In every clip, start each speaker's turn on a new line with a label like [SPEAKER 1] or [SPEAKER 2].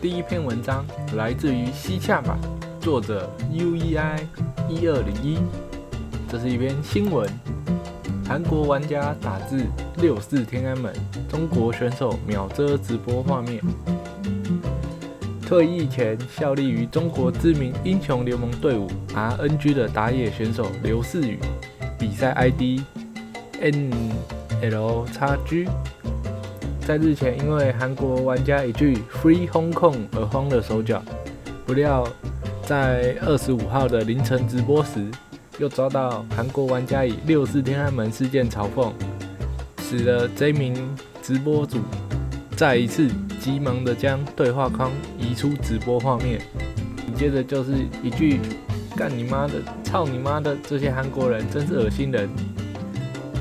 [SPEAKER 1] 第一篇文章来自于西洽吧，作者 U E I 一二零一。这是一篇新闻，韩国玩家打字六四天安门，中国选手秒遮直播画面。退役前效力于中国知名英雄联盟队伍 RNG 的打野选手刘世宇，比赛 ID NLXG。在日前，因为韩国玩家一句 “Free Hong Kong” 而慌了手脚，不料在二十五号的凌晨直播时，又遭到韩国玩家以“六四天安门”事件嘲讽，使得这名直播主再一次急忙的将对话框移出直播画面。紧接着就是一句“干你妈的，操你妈的，这些韩国人真是恶心人”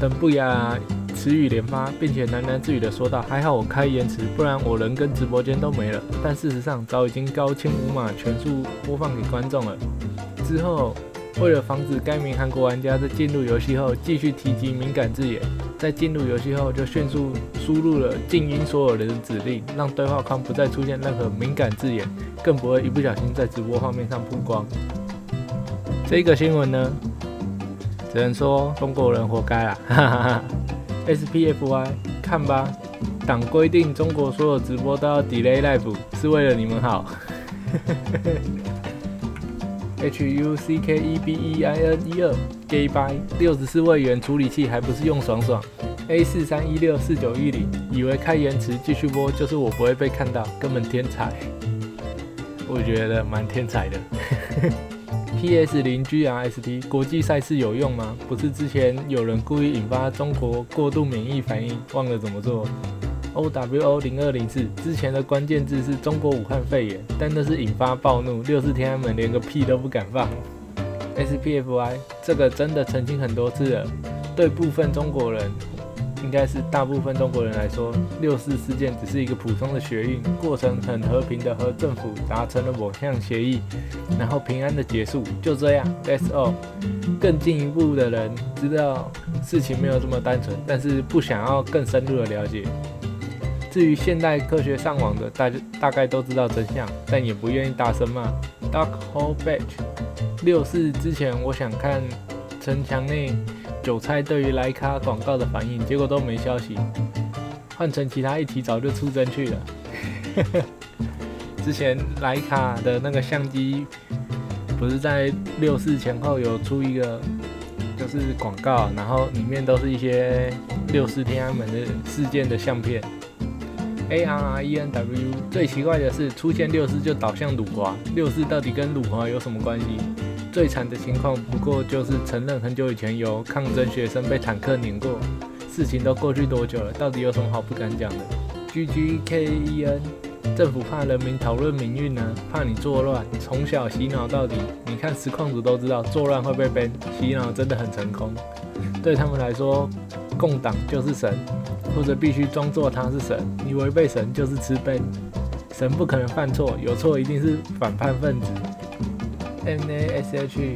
[SPEAKER 1] 等不雅。词语连发，并且喃喃自语的说道：“还好我开延迟，不然我人跟直播间都没了。”但事实上，早已经高清无码全数播放给观众了。之后，为了防止该名韩国玩家在进入游戏后继续提及敏感字眼，在进入游戏后就迅速输入了静音所有人的指令，让对话框不再出现任何敏感字眼，更不会一不小心在直播画面上曝光。这个新闻呢，只能说中国人活该啦！哈哈哈。SPFY，看吧，党规定中国所有直播都要 delay live，是为了你们好。HUCKEBEIN 一二 Gay by 六十四位元处理器还不是用爽爽？A 四三一六四九一零，以为开延迟继续播就是我不会被看到，根本天才。我觉得蛮天才的。P.S. 零 G.R.S.T. 国际赛事有用吗？不是之前有人故意引发中国过度免疫反应，忘了怎么做。O.W.O. 零二零四之前的关键字是中国武汉肺炎，但那是引发暴怒，六四天安门连个屁都不敢放。S.P.F.Y. 这个真的澄清很多次了，对部分中国人。应该是大部分中国人来说，六四事件只是一个普通的学运过程，很和平的和政府达成了某项协议，然后平安的结束，就这样，That's all。更进一步的人知道事情没有这么单纯，但是不想要更深入的了解。至于现代科学上网的，大家大概都知道真相，但也不愿意大声骂。Dark Hole Batch，六四之前我想看城墙内。韭菜对于莱卡广告的反应，结果都没消息。换成其他一提，早就出征去了。之前莱卡的那个相机，不是在六四前后有出一个，就是广告，然后里面都是一些六四天安门的事件的相片。A R R E N W，最奇怪的是出现六四就导向鲁华，六四到底跟鲁华有什么关系？最惨的情况不过就是承认很久以前有抗争学生被坦克碾过，事情都过去多久了？到底有什么好不敢讲的？G G K E N，政府怕人民讨论民运呢？怕你作乱，从小洗脑到底。你看实况组都知道，作乱会被 ban，洗脑真的很成功。对他们来说，共党就是神，或者必须装作他是神。你违背神就是吃 ban，神不可能犯错，有错一定是反叛分子。N A S H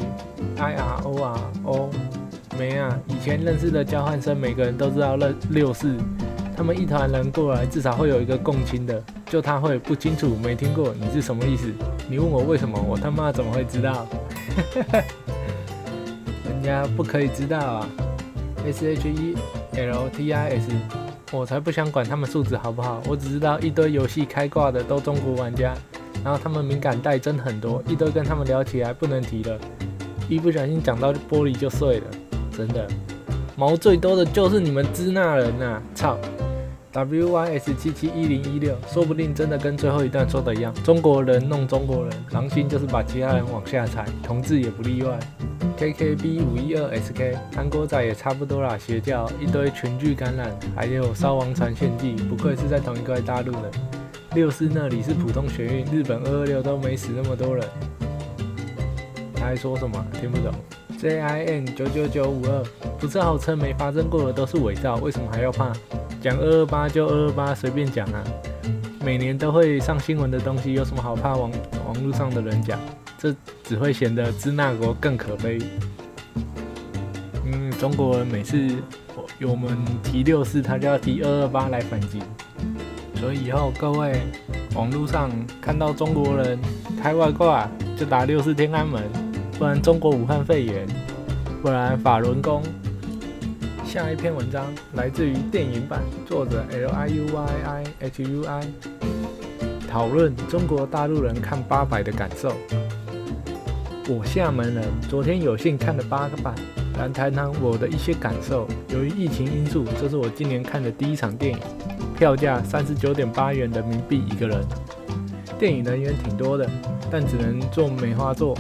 [SPEAKER 1] I R O R O，没啊！以前认识的交换生，每个人都知道六六四。他们一团人过来，至少会有一个共亲的，就他会不清楚，没听过，你是什么意思？你问我为什么，我他妈怎么会知道？人家不可以知道啊！S H E L T I S，我才不想管他们素质好不好，我只知道一堆游戏开挂的都中国玩家。然后他们敏感带真很多，一堆跟他们聊起来不能提了，一不小心讲到玻璃就碎了，真的毛最多的就是你们支那人呐！操，WYS 七七一零一六，说不定真的跟最后一段说的一样，中国人弄中国人，狼心就是把其他人往下踩，同志也不例外。KKB 五一二 SK，韩国仔也差不多啦，邪教一堆群聚感染，还有烧王传献祭，不愧是在同一块大陆的。六四那里是普通学运，日本二二六都没死那么多人。他还说什么？听不懂。JIN 九九九五二，不是号称没发生过的都是伪造，为什么还要怕？讲二二八就二二八，随便讲啊。每年都会上新闻的东西，有什么好怕？网网络上的人讲，这只会显得支那国更可悲。嗯，中国人每次我们提六四，他就要提二二八来反击。所以以后各位网络上看到中国人开外挂，就打六四天安门，不然中国武汉肺炎，不然法轮功。下一篇文章来自于电影版，作者 L I U Y I H U I，讨论中国大陆人看八百的感受。我厦门人昨天有幸看了八个版，来谈谈我的一些感受。由于疫情因素，这是我今年看的第一场电影，票价三十九点八元人民币一个人。电影人员挺多的，但只能坐梅花座，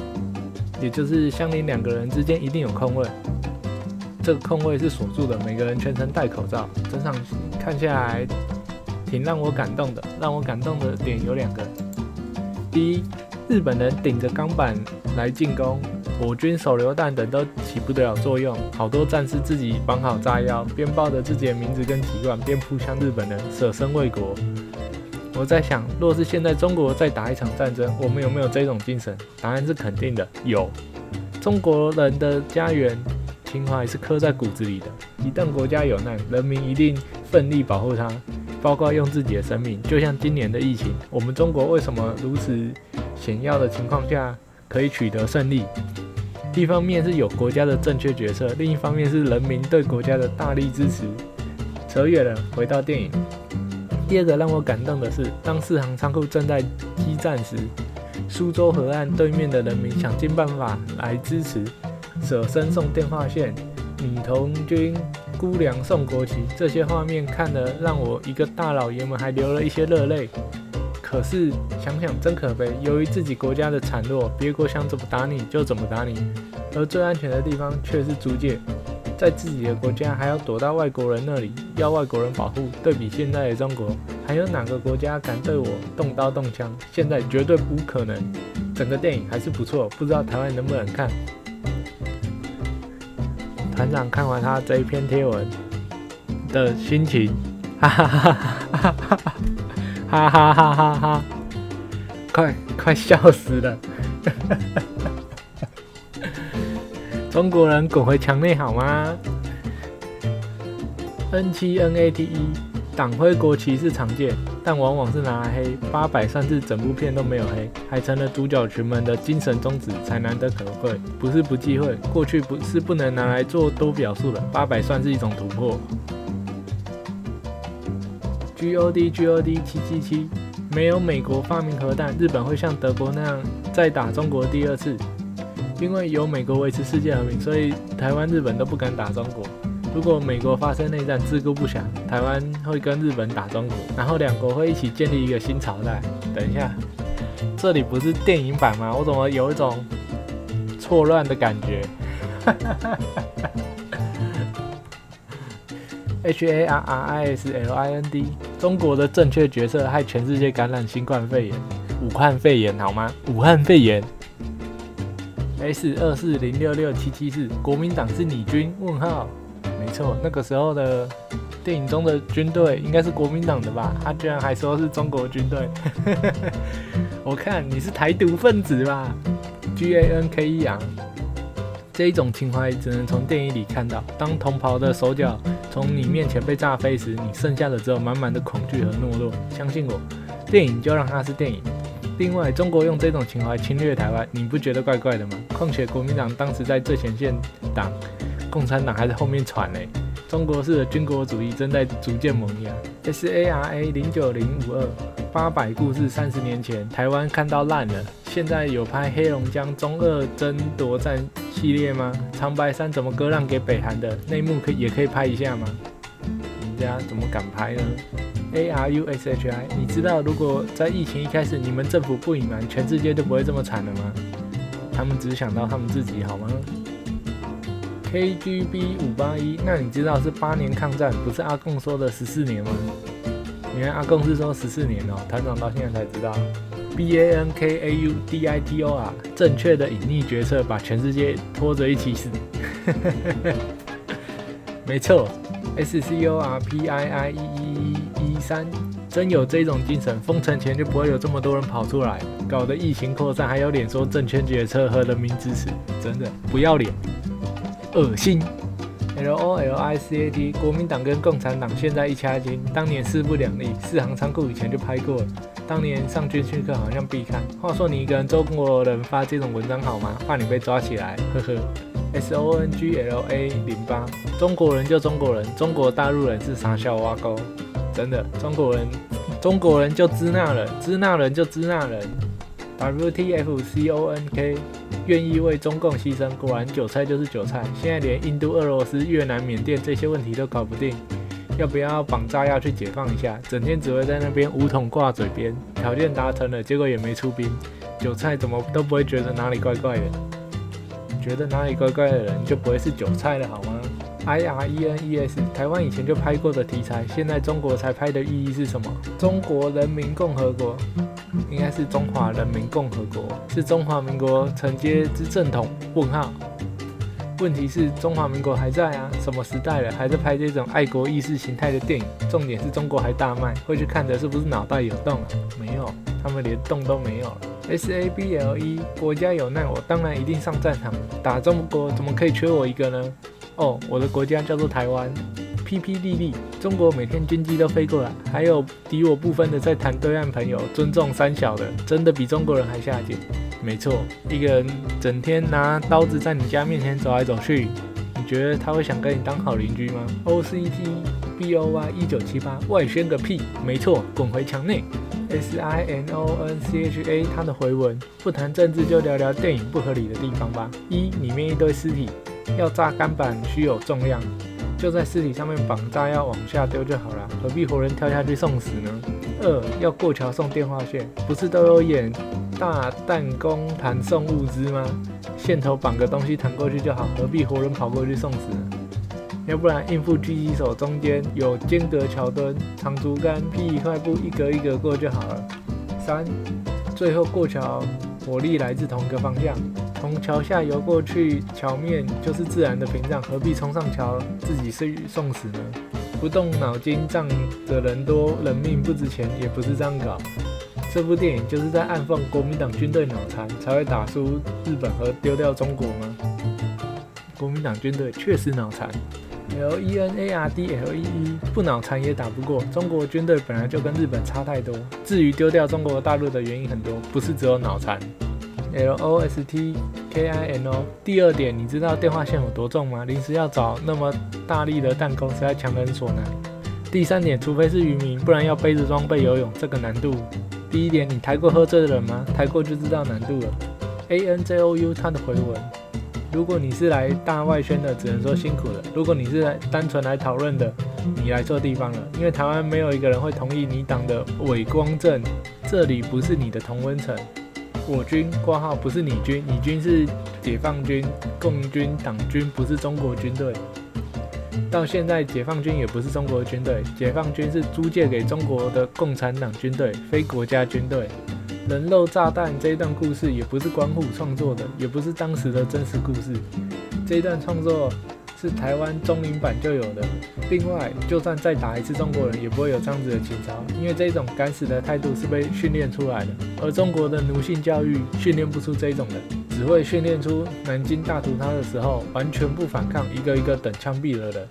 [SPEAKER 1] 也就是相邻两个人之间一定有空位。这个空位是锁住的，每个人全程戴口罩。整场看下来，挺让我感动的。让我感动的点有两个：第一，日本人顶着钢板来进攻，我军手榴弹等都起不了作用，好多战士自己绑好炸药，边报着自己的名字跟籍贯，边扑向日本人，舍身为国。我在想，若是现在中国再打一场战争，我们有没有这种精神？答案是肯定的，有。中国人的家园。情怀是刻在骨子里的。一旦国家有难，人民一定奋力保护它，包括用自己的生命。就像今年的疫情，我们中国为什么如此险要的情况下可以取得胜利？一方面是有国家的正确决策，另一方面是人民对国家的大力支持。扯远了，回到电影。第二个让我感动的是，当四行仓库正在激战时，苏州河岸对面的人民想尽办法来支持。舍身送电话线，女童军姑娘送国旗，这些画面看得让我一个大老爷们还流了一些热泪。可是想想真可悲，由于自己国家的孱弱，别国想怎么打你就怎么打你，而最安全的地方却是租界，在自己的国家还要躲到外国人那里，要外国人保护。对比现在的中国，还有哪个国家敢对我动刀动枪？现在绝对不可能。整个电影还是不错，不知道台湾能不能看。团长看完他这一篇贴文的心情，哈哈哈哈哈哈哈哈哈哈哈，快快笑死了！中国人滚回墙内好吗？N 七 N A T E，党徽国旗是常见。但往往是拿来黑，八百算是整部片都没有黑，还成了主角群们的精神宗旨，才难得可贵。不是不忌讳，过去不是不能拿来做多表述的，八百算是一种突破。G O D G O D 七七七，没有美国发明核弹，日本会像德国那样再打中国第二次。因为有美国维持世界和平，所以台湾、日本都不敢打中国。如果美国发生内战，自顾不暇，台湾会跟日本打中国，然后两国会一起建立一个新朝代。等一下，这里不是电影版吗？我怎么有一种错乱的感觉？H A R R I S L I N D，中国的正确决策害全世界感染新冠肺炎，武汉肺炎好吗？武汉肺炎。S 二四零六六七七四，国民党是你军？问号。没错，那个时候的电影中的军队应该是国民党的吧？他居然还说是中国军队，我看你是台独分子吧？G A N K E 啊，这一种情怀只能从电影里看到。当同袍的手脚从你面前被炸飞时，你剩下的只有满满的恐惧和懦弱。相信我，电影就让它是电影。另外，中国用这种情怀侵略台湾，你不觉得怪怪的吗？况且国民党当时在最前线党。共产党还在后面传嘞，中国式的军国主义正在逐渐萌芽。S A R A 零九零五二八百故事，三十年前台湾看到烂了，现在有拍黑龙江中二争夺战系列吗？长白山怎么割让给北韩的内幕可也可以拍一下吗？人家怎么敢拍呢？A R U S H I，你知道如果在疫情一开始，你们政府不隐瞒，全世界就不会这么惨了吗？他们只想到他们自己，好吗？K G B 五八一，那你知道是八年抗战，不是阿贡说的十四年吗？原来阿贡是说十四年哦，团长到现在才知道。B A N K A U D I T O R，正确的隐匿决策把全世界拖着一起死。没错，S C O R P I I E E E 三，真有这种精神，封城前就不会有这么多人跑出来，搞得疫情扩散，还有脸说正确决策和人民支持，真的不要脸，恶心。L O L I C A T，国民党跟共产党现在一掐筋，当年势不两立，四行仓库以前就拍过了，当年上军训课好像必看。话说你一个人中国人发这种文章好吗？怕你被抓起来，呵呵。S O N G L A 零八，中国人就中国人，中国大陆人是傻笑挖沟，真的，中国人，中国人就支那人，支那人就支那人。W T F C O N K，愿意为中共牺牲，果然韭菜就是韭菜。现在连印度、俄罗斯、越南、缅甸这些问题都搞不定，要不要绑炸药去解放一下？整天只会在那边五桶挂嘴边，条件达成了，结果也没出兵，韭菜怎么都不会觉得哪里怪怪的。觉得哪里怪怪的人就不会是韭菜了，好吗？I R E N E S，台湾以前就拍过的题材，现在中国才拍的意义是什么？中国人民共和国，应该是中华人民共和国，是中华民国承接之正统？问号。问题是中华民国还在啊？什么时代了，还在拍这种爱国意识形态的电影？重点是中国还大卖，会去看的是不是脑袋有洞啊？没有，他们连洞都没有了。S A B L E，国家有难，我当然一定上战场。打中国怎么可以缺我一个呢？哦，我的国家叫做台湾。P P D D，中国每天军机都飞过来，还有敌我不分的在谈对岸朋友，尊重三小的，真的比中国人还下贱。没错，一个人整天拿刀子在你家面前走来走去，你觉得他会想跟你当好邻居吗？O C T B O Y 一九七八外宣个屁！没错，滚回墙内。S I N O N C H A，他的回文不谈政治就聊聊电影不合理的地方吧。一，里面一堆尸体，要炸钢板需有重量，就在尸体上面绑炸药往下丢就好了，何必活人跳下去送死呢？二，要过桥送电话线，不是都有演？大弹弓弹送物资吗？线头绑个东西弹过去就好，何必活人跑过去送死呢？要不然应付狙击手中间有间隔桥墩，长竹竿劈一块布，一格一格过就好了。三，最后过桥，火力来自同一个方向，从桥下游过去，桥面就是自然的屏障，何必冲上桥自己是送死呢？不动脑筋仗着人多，人命不值钱，也不是这样搞。这部电影就是在暗讽国民党军队脑残才会打输日本和丢掉中国吗？国民党军队确实脑残，L E N A R D L E E 不脑残也打不过中国军队，本来就跟日本差太多。至于丢掉中国大陆的原因很多，不是只有脑残。L O S T K I N O 第二点，你知道电话线有多重吗？临时要找那么大力的弹弓，实在强人所难。第三点，除非是渔民，不然要背着装备游泳，这个难度。第一点，你抬过喝醉的人吗？抬过就知道难度了。A N J O U 他的回文，如果你是来大外宣的，只能说辛苦了；如果你是来单纯来讨论的，你来错地方了。因为台湾没有一个人会同意你党的伪光正，这里不是你的同温层。我军挂号不是你军，你军是解放军、共军党军，不是中国军队。到现在，解放军也不是中国军队，解放军是租借给中国的共产党军队，非国家军队。人肉炸弹这一段故事也不是关虎创作的，也不是当时的真实故事。这一段创作是台湾中林版就有的。另外，就算再打一次中国人，也不会有这样子的情操，因为这种敢死的态度是被训练出来的，而中国的奴性教育训练不出这种人。只会训练出南京大屠杀的时候完全不反抗，一个一个等枪毙了的。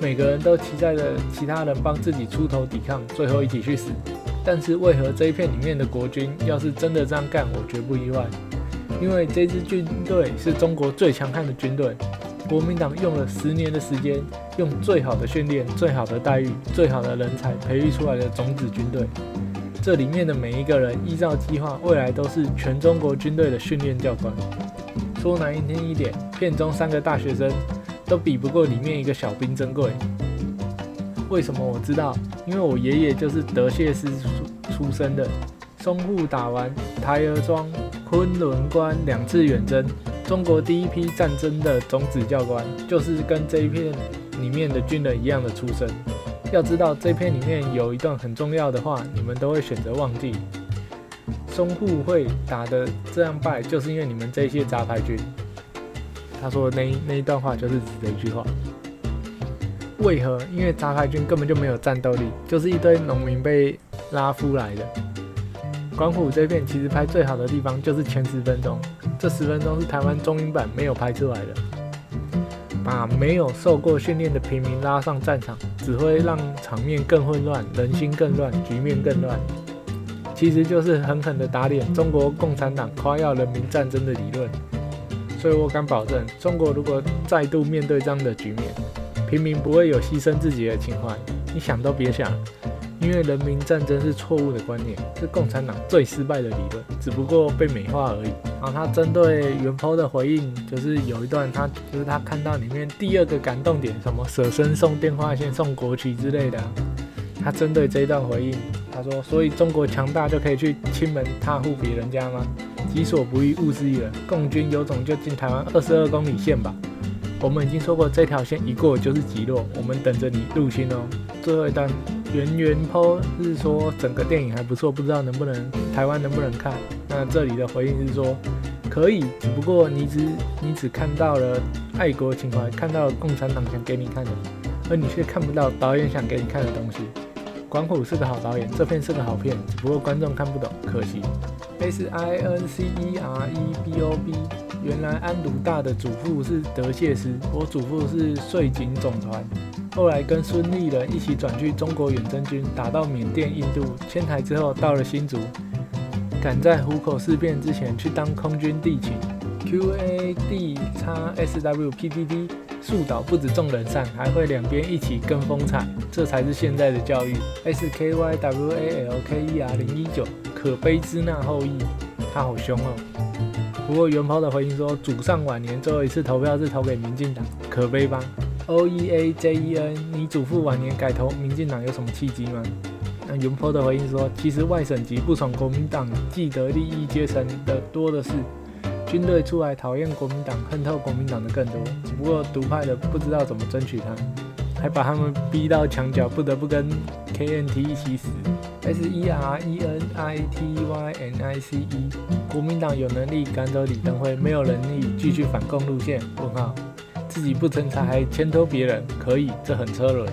[SPEAKER 1] 每个人都期待着其他人帮自己出头抵抗，最后一起去死。但是为何这一片里面的国军要是真的这样干，我绝不意外。因为这支军队是中国最强悍的军队，国民党用了十年的时间，用最好的训练、最好的待遇、最好的人才培育出来的种子军队。这里面的每一个人，依照计划，未来都是全中国军队的训练教官。说难听一点，片中三个大学生都比不过里面一个小兵珍贵。为什么我知道？因为我爷爷就是德械师出出身的。淞沪打完台儿庄、昆仑关两次远征，中国第一批战争的总指教官，就是跟这一片里面的军人一样的出身。要知道这片里面有一段很重要的话，你们都会选择忘记。淞沪会打的这样败，就是因为你们这些杂牌军。他说的那那一段话就是指的一句话。为何？因为杂牌军根本就没有战斗力，就是一堆农民被拉夫来的。关虎这片其实拍最好的地方就是前十分钟，这十分钟是台湾中英版没有拍出来的。把没有受过训练的平民拉上战场，只会让场面更混乱，人心更乱，局面更乱。其实就是狠狠的打脸中国共产党夸耀人民战争的理论。所以我敢保证，中国如果再度面对这样的局面，平民不会有牺牲自己的情怀，你想都别想。因为人民战争是错误的观念，是共产党最失败的理论，只不过被美化而已。然后他针对袁坡的回应，就是有一段他就是他看到里面第二个感动点，什么舍身送电话线、送国旗之类的。他针对这一段回应，他说：“所以中国强大就可以去亲门踏户别人家吗？己所不欲，勿施于人。共军有种就进台湾二十二公里线吧。我们已经说过，这条线一过就是极落，我们等着你入侵哦。”最后一段。圆圆坡是说整个电影还不错，不知道能不能台湾能不能看？那这里的回应是说可以，只不过你只你只看到了爱国情怀，看到了共产党想给你看的，而你却看不到导演想给你看的东西。管虎是个好导演，这片是个好片，只不过观众看不懂，可惜。S I N C E R E B O B，原来安鲁大的祖父是德械师，我祖父是税警总团。后来跟孙立人一起转去中国远征军，打到缅甸、印度，迁台之后到了新竹，赶在虎口事变之前去当空军地勤。Q A D X S W P P P，树倒不止众人散，还会两边一起跟风踩，这才是现在的教育。S K Y W A L K E R 零一九，可悲之那后裔，他好凶哦。不过元抛的回应说，祖上晚年最后一次投票是投给民进党，可悲吧？O E A J E N，你祖父晚年改投民进党有什么契机吗？那云坡的回应说，其实外省籍不从国民党既得利益阶层的多的是，军队出来讨厌国民党、恨透国民党的更多，只不过独派的不知道怎么争取他，还把他们逼到墙角，不得不跟 K N T 一起死。S E R E N I T Y N I C E，国民党有能力赶走李登辉，没有能力继续反共路线？问号。自己不成才还牵拖别人，可以，这很车轮。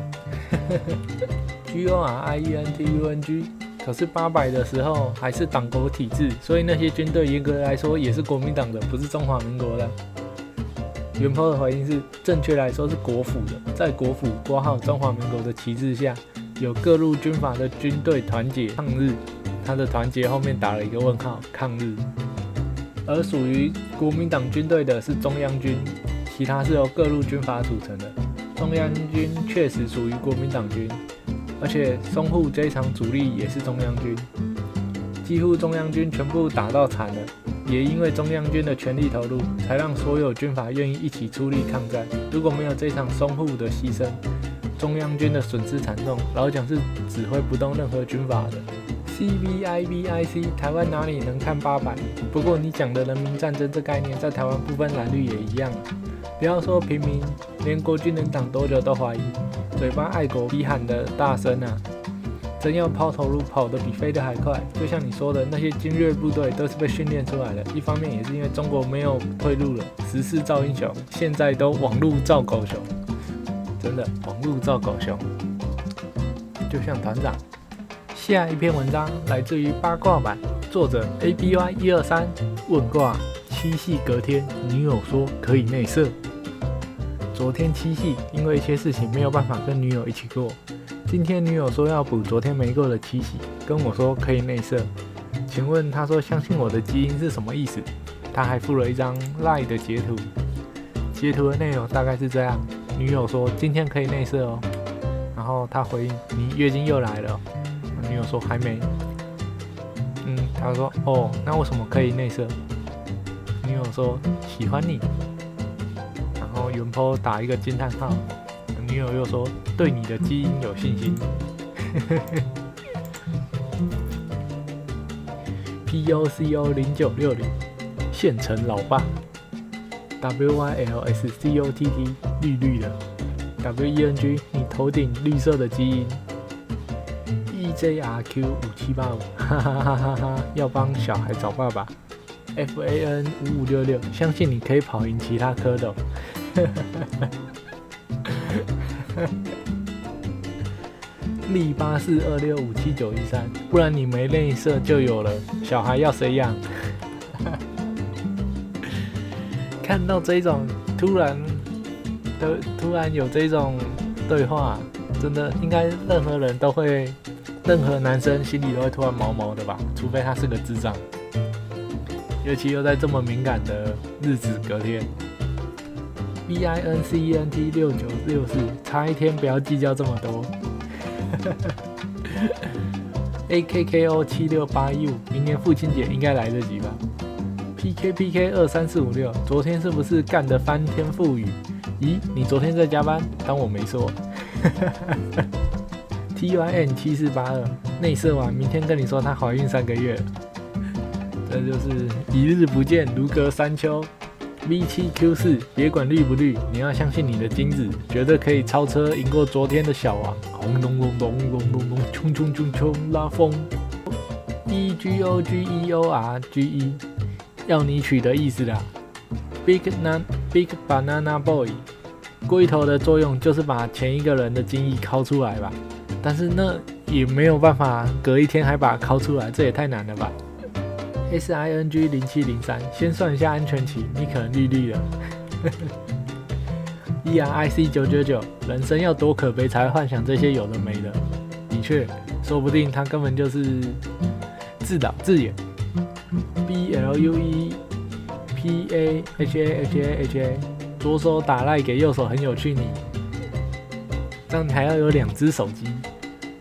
[SPEAKER 1] G O R I E N T U N G，可是八百的时候还是党国体制，所以那些军队严格来说也是国民党的，不是中华民国的。元坡的回应是，正确来说是国府的，在国府挂号中华民国的旗帜下，有各路军阀的军队团结抗日，他的团结后面打了一个问号，抗日。而属于国民党军队的是中央军。其他是由各路军阀组成的，中央军确实属于国民党军，而且淞沪这一场主力也是中央军，几乎中央军全部打到惨了，也因为中央军的全力投入，才让所有军阀愿意一起出力抗战。如果没有这场淞沪的牺牲，中央军的损失惨重，老蒋是指挥不动任何军阀的。C V I V I C，台湾哪里能看八百？不过你讲的人民战争这概念，在台湾不分蓝绿也一样。不要说平民，连国军能挡多久都怀疑。嘴巴爱国比喊的大声啊，真要抛头颅，跑得比飞得还快。就像你说的，那些精锐部队都是被训练出来的。一方面也是因为中国没有退路了，时势造英雄，现在都网路造狗熊。真的，网路造狗熊，就像团长。下一篇文章来自于八卦版，作者 A B Y 一二三问卦。七夕隔天，女友说可以内射。昨天七夕，因为一些事情没有办法跟女友一起过。今天女友说要补昨天没过的七夕，跟我说可以内射。请问他说相信我的基因是什么意思？他还附了一张赖的截图，截图的内容大概是这样：女友说今天可以内射哦，然后他回应你月经又来了。女友说还没。嗯，他说哦，那为什么可以内射？女友说喜欢你。然后元坡打一个惊叹号，女友又说对你的基因有信心。P O C O 零九六零，县城老爸。W Y L S C O T T，绿绿的。W E N G，你头顶绿色的基因。E J R Q 五七八五，哈哈哈哈哈，要帮小孩找爸爸。F A N 五五六六，相信你可以跑赢其他蝌蚪。力八四二六五七九一三，不然你没内射就有了。小孩要谁养？看到这种突然的突然有这种对话，真的应该任何人都会，任何男生心里都会突然毛毛的吧？除非他是个智障，尤其又在这么敏感的日子隔天。B I N C E N T 六九六四，差一天不要计较这么多。A K K O 七六八一五，明年父亲节应该来得及吧？P K P K 二三四五六，昨天是不是干得翻天覆雨？咦，你昨天在加班？当我没说。T Y N 七四八二，内射完，明天跟你说她怀孕三个月。这就是一日不见如隔三秋。V 七 Q 四，别管绿不绿，你要相信你的金子，绝对可以超车赢过昨天的小王。轰隆隆隆隆隆隆，冲冲冲冲，拉风。E G O G E O R G E，要你取的意思啦。Big Nan Big Banana Boy，龟头的作用就是把前一个人的精液抠出来吧，但是那也没有办法隔一天还把它抠出来，这也太难了吧。S I N G 零七零三，先算一下安全期，你可能绿绿了。E R I C 九九九，人生要多可悲才会幻想这些有的没的。的确，说不定他根本就是自导自演。B L U E P A H A H A H A，左手打赖给右手很有趣你，这样你还要有两只手机。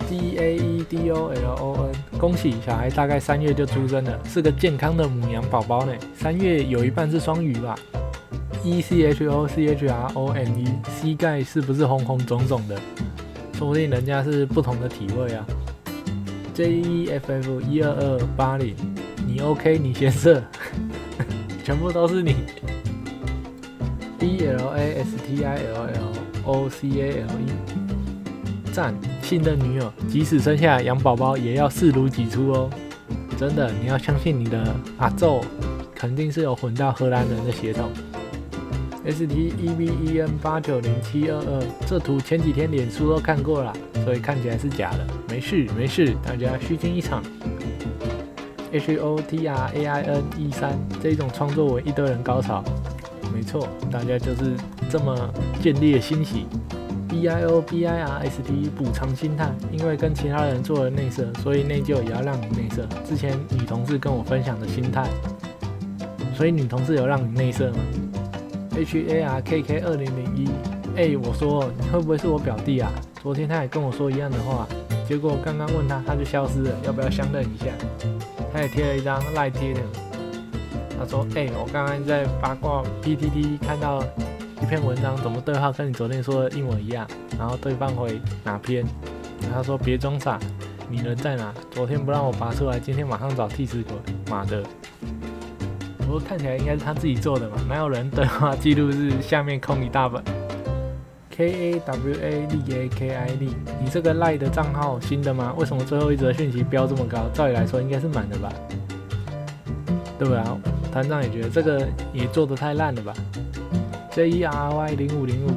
[SPEAKER 1] D A E D O L O N，恭喜小孩大概三月就出生了，是个健康的母羊宝宝呢。三月有一半是双鱼吧？E C H O C H R O N E，膝盖是不是红红肿肿的？说不定人家是不同的体位啊。J E F F 一二二八零，你 OK？你先射，全部都是你。D L A S T I L L O C A L E。赞，信任女友即使生下养宝宝也要视如己出哦。真的，你要相信你的阿宙，肯定是有混到荷兰人的血统。S T E V E N 八九零七二二，这图前几天脸书都看过了，所以看起来是假的。没事没事，大家虚惊一场。H O T R A I N 一三，这种创作文一堆人高潮。没错，大家就是这么建立欣喜。B I O B I R S T 补偿心态，因为跟其他人做了内射，所以内疚也要让你内射。之前女同事跟我分享的心态，所以女同事有让你内射吗？H A R K K 二零零一，哎，我说你会不会是我表弟啊？昨天他也跟我说一样的话，结果刚刚问他，他就消失了。要不要相认一下？他也贴了一张赖贴的，他说：哎，我刚刚在八卦 P T T 看到。篇文章怎么对话跟你昨天说的一模一样？然后对方回哪篇？他说别装傻，你人在哪？昨天不让我拔出来，今天马上找替死鬼，妈的！不过看起来应该是他自己做的嘛，哪有人对话记录是下面空一大本？K A W A L A K I L，你这个赖的账号新的吗？为什么最后一则讯息标这么高？照理来说应该是满的吧？对吧？团长也觉得这个也做的太烂了吧？J E R Y 零五零五，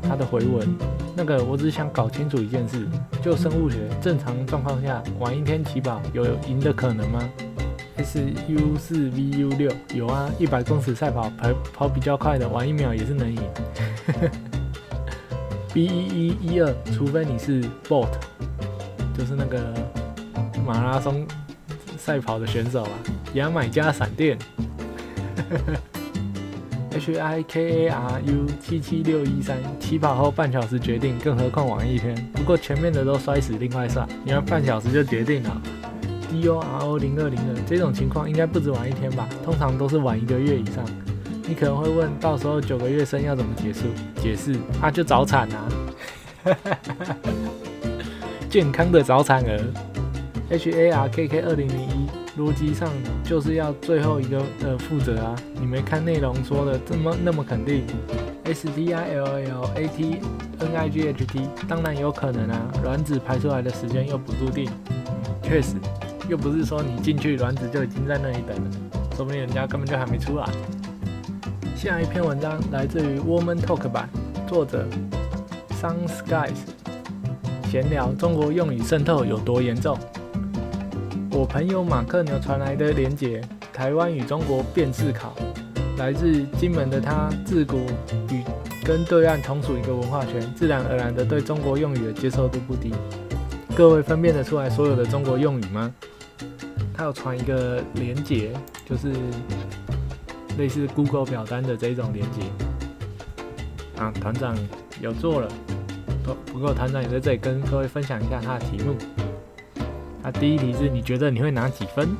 [SPEAKER 1] 他的回文，那个我只想搞清楚一件事，就生物学，正常状况下晚一天起跑有赢的可能吗？S U 四 V U 六有啊，一百公尺赛跑跑跑比较快的晚一秒也是能赢。B 一一一二，除非你是 Bot，就是那个马拉松赛跑的选手啊，牙买加闪电。H I K A R U 七七六一三起跑后半小时决定，更何况晚一天。不过前面的都摔死，另外算。你要半小时就决定了。D O R O 零二零二这种情况应该不止晚一天吧？通常都是晚一个月以上。你可能会问，到时候九个月生要怎么结束？解释，啊就早产啊。健康的早产儿，H A R K K 二零零一，逻辑上就是要最后一个的负责啊！你没看内容说的这么那么肯定？S T I L L A T N I G H T，当然有可能啊，卵子排出来的时间又不注定，确实，又不是说你进去卵子就已经在那里等了，说不定人家根本就还没出来。下一篇文章来自于 Woman Talk 版，作者 Sun Skies。闲聊中国用语渗透有多严重？我朋友马克牛传来的连结，台湾与中国辨识考。来自金门的他，自古与跟对岸同属一个文化圈，自然而然的对中国用语的接受度不低。各位分辨得出来所有的中国用语吗？他有传一个连结，就是。类似 Google 表单的这种连接啊，团长有做了，不不过团长也在这里跟各位分享一下他的题目。那第一题是你觉得你会拿几分？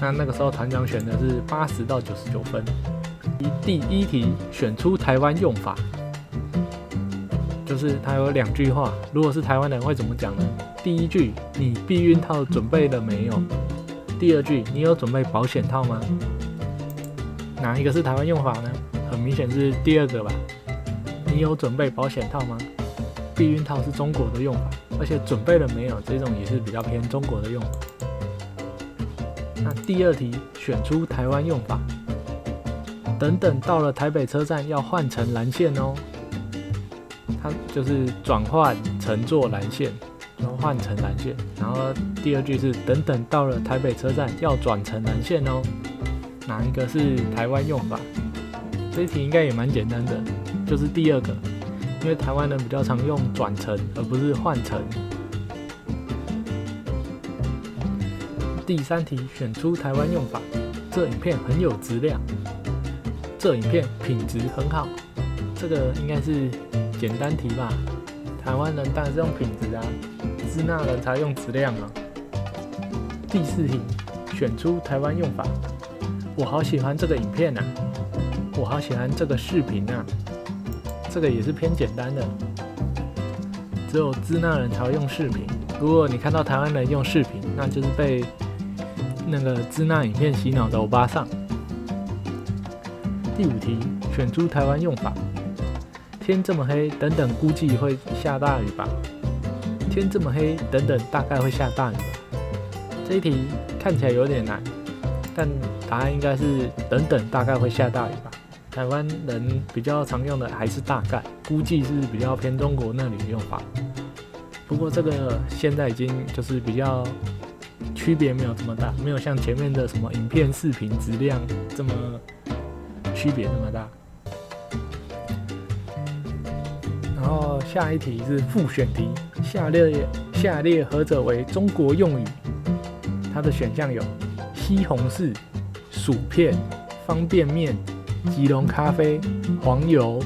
[SPEAKER 1] 那那个时候团长选的是八十到九十九分。第一题选出台湾用法，就是它有两句话，如果是台湾人会怎么讲呢？第一句你避孕套准备了没有？第二句你有准备保险套吗？哪一个是台湾用法呢？很明显是第二个吧。你有准备保险套吗？避孕套是中国的用法，而且准备了没有？这种也是比较偏中国的用。那第二题选出台湾用法。等等，到了台北车站要换乘蓝线哦。它就是转换乘坐蓝线，然后换成蓝线。然后第二句是等等到了台北车站要转乘蓝线哦。哪一个是台湾用法？这一题应该也蛮简单的，就是第二个，因为台湾人比较常用转乘而不是换乘。第三题选出台湾用法，这影片很有质量，这影片品质很好，这个应该是简单题吧？台湾人当然是用品质啊，支那人才用质量啊。第四题选出台湾用法。我好喜欢这个影片呐，我好喜欢这个视频呐，这个也是偏简单的，只有支那人才会用视频。如果你看到台湾人用视频，那就是被那个支那影片洗脑的欧巴桑。第五题，选出台湾用法。天这么黑，等等估计会下大雨吧。天这么黑，等等大概会下大雨吧。这一题看起来有点难。但答案应该是等等，大概会下大雨吧。台湾人比较常用的还是大概，估计是比较偏中国那里的用法。不过这个现在已经就是比较区别没有这么大，没有像前面的什么影片、视频质量这么区别那么大。然后下一题是复选题，下列下列何者为中国用语？它的选项有。西红柿、薯片、方便面、吉隆咖啡、黄油。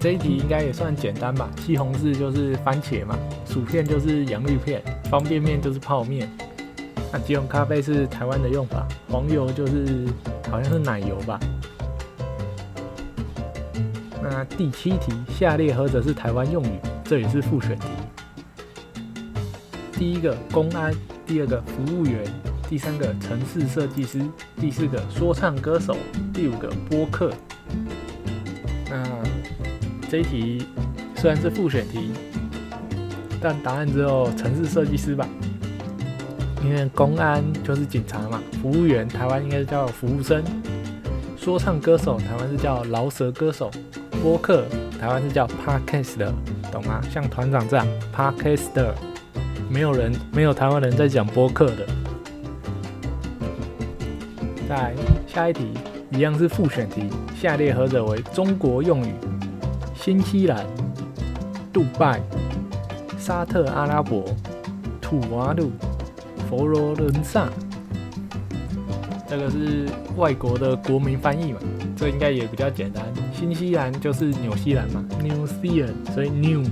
[SPEAKER 1] 这一题应该也算简单吧？西红柿就是番茄嘛，薯片就是洋芋片，方便面就是泡面。那吉隆咖啡是台湾的用法，黄油就是好像是奶油吧？那第七题，下列何者是台湾用语？这也是复选题。第一个公安，第二个服务员。第三个城市设计师，第四个说唱歌手，第五个播客。那这一题虽然是复选题，但答案只有城市设计师吧？因为公安就是警察嘛，服务员台湾应该是叫服务生，说唱歌手台湾是叫饶舌歌手，播客台湾是叫 podcaster，懂吗？像团长这样 podcaster，没有人没有台湾人在讲播客的。在下一题一样是复选题，下列何者为中国用语？新西兰、杜拜、沙特阿拉伯、土瓦鲁、佛罗伦萨。这个是外国的国民翻译嘛？这应该也比较简单。新西兰就是纽西兰嘛，New Zealand，所以 New，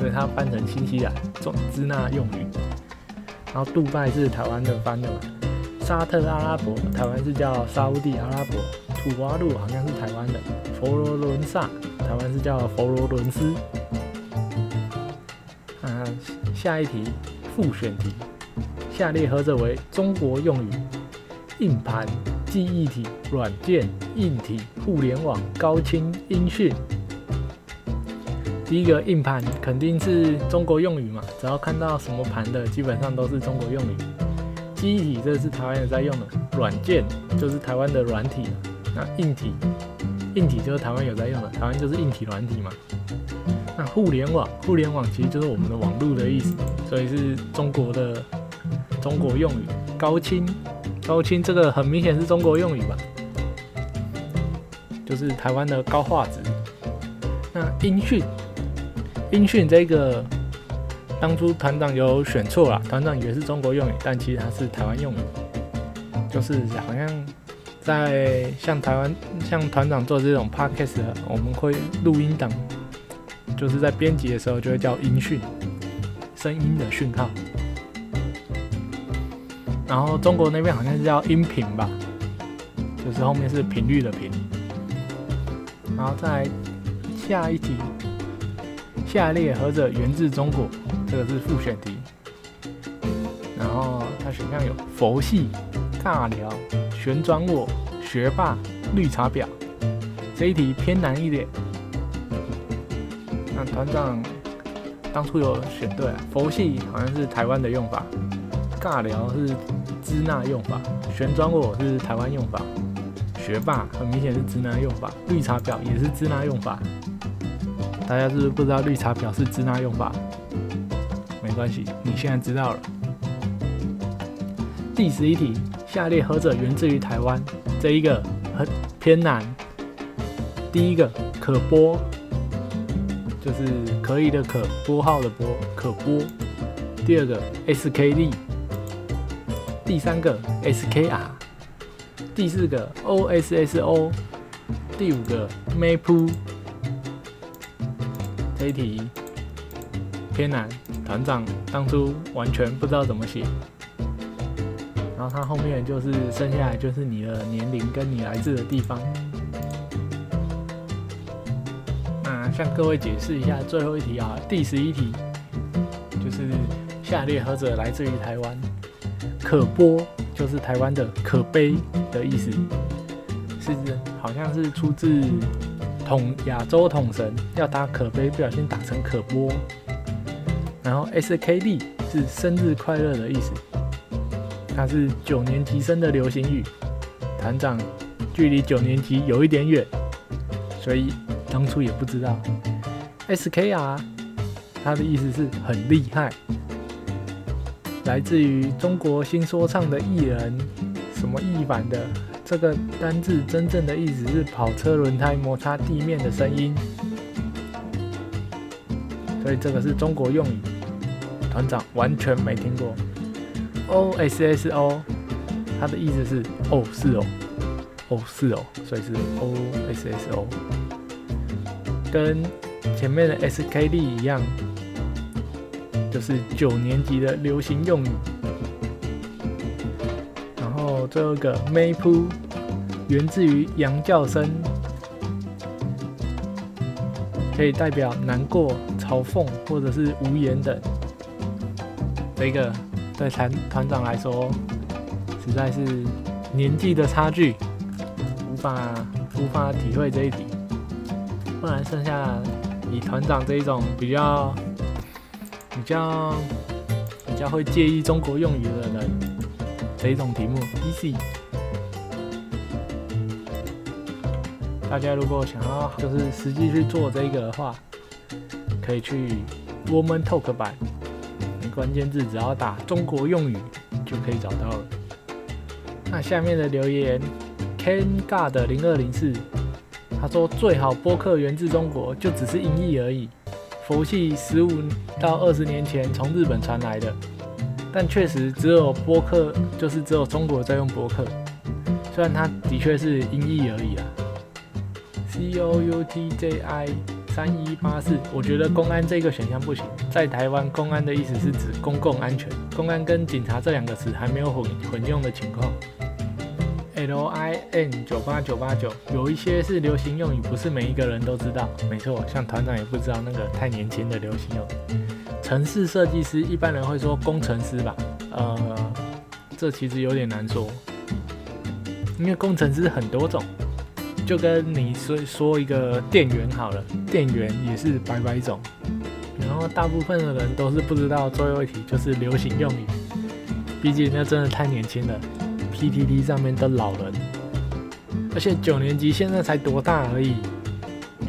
[SPEAKER 1] 所以它翻成新西兰，中支那用语。然后杜拜是台湾的翻的嘛？沙特阿拉伯，台湾是叫沙地阿拉伯；土瓦鲁好像是台湾的；佛罗伦萨台湾是叫佛罗伦斯。啊，下一题复选题，下列何者为中国用语？硬盘、记忆体、软件、硬体、互联网、高清、音讯。第一个硬盘肯定是中国用语嘛，只要看到什么盘的，基本上都是中国用语。记忆体这是台湾人在用的，软件就是台湾的软体，那硬体，硬体就是台湾有在用的，台湾就是硬体软体嘛。那互联网，互联网其实就是我们的网络的意思，所以是中国的中国用语。高清，高清这个很明显是中国用语吧，就是台湾的高画质。那音讯。音讯这个，当初团长有选错了，团长以为是中国用语，但其实它是台湾用语，就是好像在像台湾像团长做这种 podcast，我们会录音档，就是在编辑的时候就会叫音讯，声音的讯号。然后中国那边好像是叫音频吧，就是后面是频率的频。然后再下一题。下列何者源自中国？这个是复选题。然后它选项有佛系、尬聊、旋转我、学霸、绿茶婊。这一题偏难一点。那团长当初有选对，啊佛系好像是台湾的用法，尬聊是支那用法，旋转我是台湾用法，学霸很明显是支那用法，绿茶婊也是支那用法。大家是不是不知道绿茶表示支那用法？没关系，你现在知道了。第十一题，下列何者源自于台湾？这一个很偏难。第一个可播，就是可以的可，拨号的拨，可播。第二个 SKD，第三个 SKR，第四个 OSSO，第五个 Map。一题偏难，团长当初完全不知道怎么写，然后他后面就是剩下来就是你的年龄跟你来自的地方。那向各位解释一下最后一题啊，第十一题就是下列何者来自于台湾？可播就是台湾的可悲的意思，是好像是出自。统亚洲统神要打可悲，不小心打成可波。然后 S K D 是生日快乐的意思，它是九年级生的流行语。团长距离九年级有一点远，所以当初也不知道。S K R 它的意思是很厉害，来自于中国新说唱的艺人，什么艺版的。这个单字真正的意思是跑车轮胎摩擦地面的声音，所以这个是中国用语。团长完全没听过。O S S O，它的意思是哦是哦，哦是哦，所以是 O S S O，跟前面的 S K D 一样，就是九年级的流行用语。最后一个 Map 源自于羊叫声，可以代表难过、嘲讽或者是无言等。这个对团团长来说，实在是年纪的差距，无法无法体会这一题。不然剩下以团长这一种比较比较比较会介意中国用语的人。这种题目，easy。大家如果想要就是实际去做这个的话，可以去 Woman Talk 版，关键字只要打中国用语就可以找到了。那下面的留言，Ken God 零二零四，他说最好播客源自中国，就只是音译而已。佛系十五到二十年前从日本传来的。但确实只有播客，就是只有中国在用播客，虽然它的确是音译而已啦。C O U T J I 三一八四，我觉得公安这个选项不行。在台湾，公安的意思是指公共安全，公安跟警察这两个词还没有混混用的情况。L I N 九八九八九，有一些是流行用语，不是每一个人都知道。没错，像团长也不知道那个太年轻的流行用语。城市设计师，一般人会说工程师吧？呃，这其实有点难说，因为工程师很多种，就跟你说说一个店员好了，店员也是百百种。然后大部分的人都是不知道最后一题就是流行用语，毕竟那真的太年轻了。PTT 上面的老人，而且九年级现在才多大而已，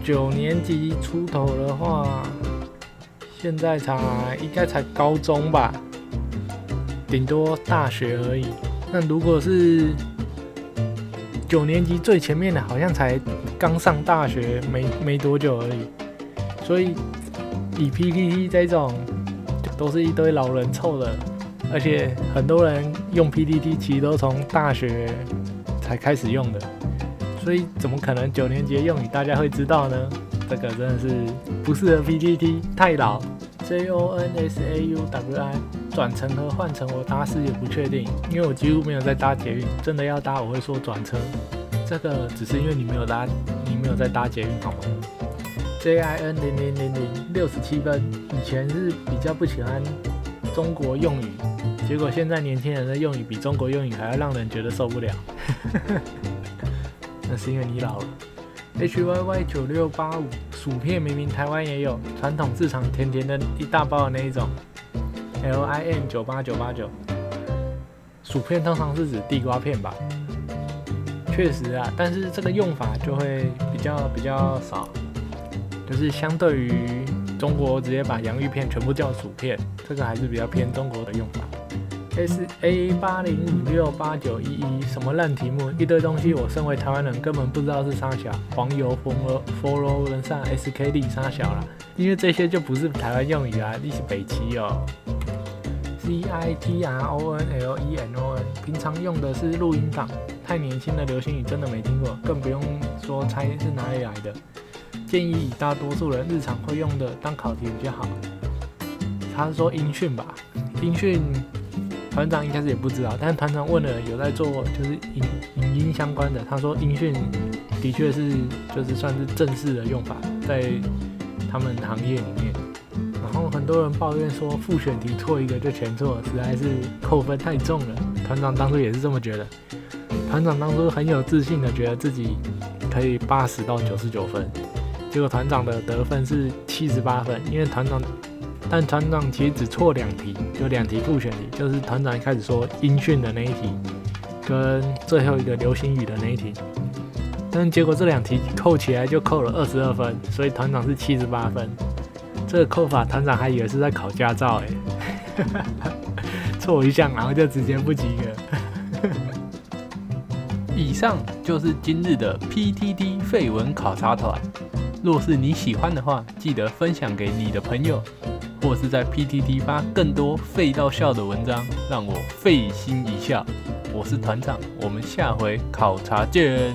[SPEAKER 1] 九年级出头的话，现在才应该才高中吧，顶多大学而已。那如果是九年级最前面的，好像才刚上大学没没多久而已，所以。以 PPT 这种，都是一堆老人凑的，而且很多人用 PPT 其实都从大学才开始用的，所以怎么可能九年级的用语大家会知道呢？这个真的是不适合 PPT，太老。J O N S A U W I 转乘和换乘我搭是也不确定，因为我几乎没有在搭捷运，真的要搭我会说转车，这个只是因为你没有搭，你没有在搭捷运好吗？J I N 零零零零六十七分，以前是比较不喜欢中国用语，结果现在年轻人的用语比中国用语还要让人觉得受不了。那是因为你老了。H Y Y 九六八五，薯片明明台湾也有，传统市场甜甜的一大包的那一种。L I N 九八九八九，薯片通常是指地瓜片吧？确实啊，但是这个用法就会比较比较少。就是相对于中国直接把洋芋片全部叫薯片，这个还是比较偏中国的用法。S A 八零五六八九一一，什么烂题目，一堆东西，我身为台湾人根本不知道是啥小。黄油风了佛罗伦萨 S K D 啥小了，因为这些就不是台湾用语啊，你是北齐哦。C I T R O N L E N O N，平常用的是录音档，太年轻的流行语真的没听过，更不用说猜是哪里来的。建议以大多数人日常会用的当考题比较好。他说音讯吧，音讯团长应该是也不知道，但团长问了有在做就是影影音相关的，他说音讯的确是就是算是正式的用法，在他们行业里面。然后很多人抱怨说复选题错一个就全错，实在是扣分太重了。团长当初也是这么觉得，团长当初很有自信的觉得自己可以八十到九十九分。结果团长的得分是七十八分，因为团长，但团长其实只错两题，就两题复选题，就是团长一开始说音讯的那一题，跟最后一个流行语的那一题，但结果这两题扣起来就扣了二十二分，所以团长是七十八分。这个扣法团长还以为是在考驾照哎，错一项然后就直接不及格。以上就是今日的 PTT 废文考察团。若是你喜欢的话，记得分享给你的朋友，或是在 PTT 发更多废到笑的文章，让我费心一笑。我是团长，我们下回考察见，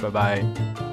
[SPEAKER 1] 拜拜。